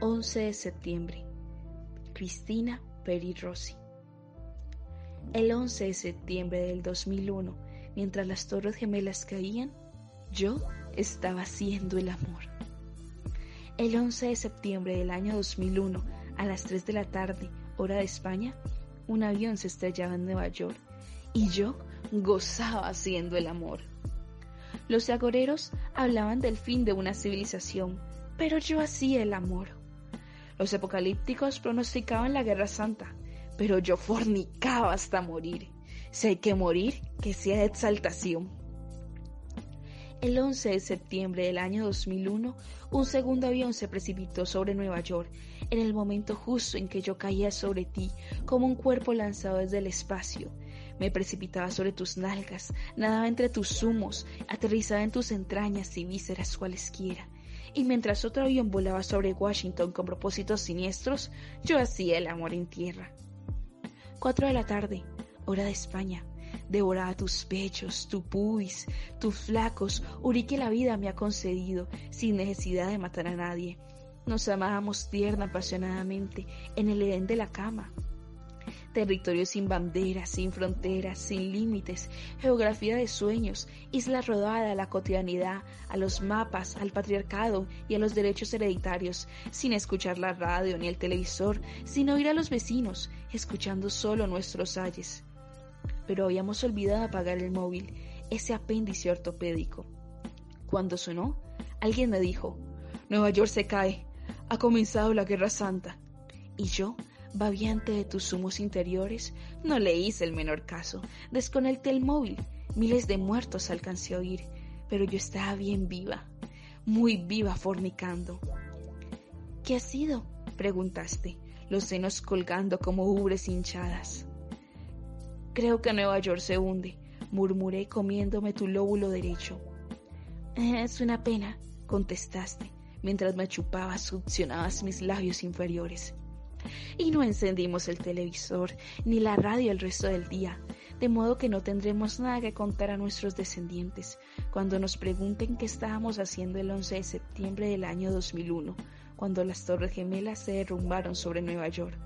11 de septiembre. Cristina Peri Rossi. El 11 de septiembre del 2001, mientras las torres gemelas caían, yo estaba haciendo el amor. El 11 de septiembre del año 2001, a las 3 de la tarde, hora de España, un avión se estrellaba en Nueva York y yo gozaba haciendo el amor. Los agoreros hablaban del fin de una civilización, pero yo hacía el amor. Los apocalípticos pronosticaban la guerra santa, pero yo fornicaba hasta morir. Si hay que morir, que sea de exaltación. El 11 de septiembre del año 2001, un segundo avión se precipitó sobre Nueva York, en el momento justo en que yo caía sobre ti, como un cuerpo lanzado desde el espacio. Me precipitaba sobre tus nalgas, nadaba entre tus humos, aterrizaba en tus entrañas y vísceras cualesquiera. Y mientras otro avión volaba sobre Washington con propósitos siniestros, yo hacía el amor en tierra. Cuatro de la tarde, hora de España. Devoraba tus pechos, tu pubis, tus flacos, uri que la vida me ha concedido, sin necesidad de matar a nadie. Nos amábamos tierna, apasionadamente, en el Edén de la cama. Territorio sin banderas, sin fronteras, sin límites, geografía de sueños, isla rodada a la cotidianidad, a los mapas, al patriarcado y a los derechos hereditarios, sin escuchar la radio ni el televisor, sin oír a los vecinos, escuchando solo nuestros ayes pero habíamos olvidado apagar el móvil, ese apéndice ortopédico. Cuando sonó, alguien me dijo, Nueva York se cae, ha comenzado la Guerra Santa. Y yo, babiante de tus humos interiores, no le hice el menor caso, desconecté el móvil, miles de muertos alcancé a oír, pero yo estaba bien viva, muy viva fornicando. ¿Qué ha sido? preguntaste, los senos colgando como ubres hinchadas. Creo que Nueva York se hunde, murmuré comiéndome tu lóbulo derecho. Es una pena, contestaste, mientras me chupabas, succionabas mis labios inferiores. Y no encendimos el televisor ni la radio el resto del día, de modo que no tendremos nada que contar a nuestros descendientes cuando nos pregunten qué estábamos haciendo el 11 de septiembre del año 2001, cuando las Torres Gemelas se derrumbaron sobre Nueva York.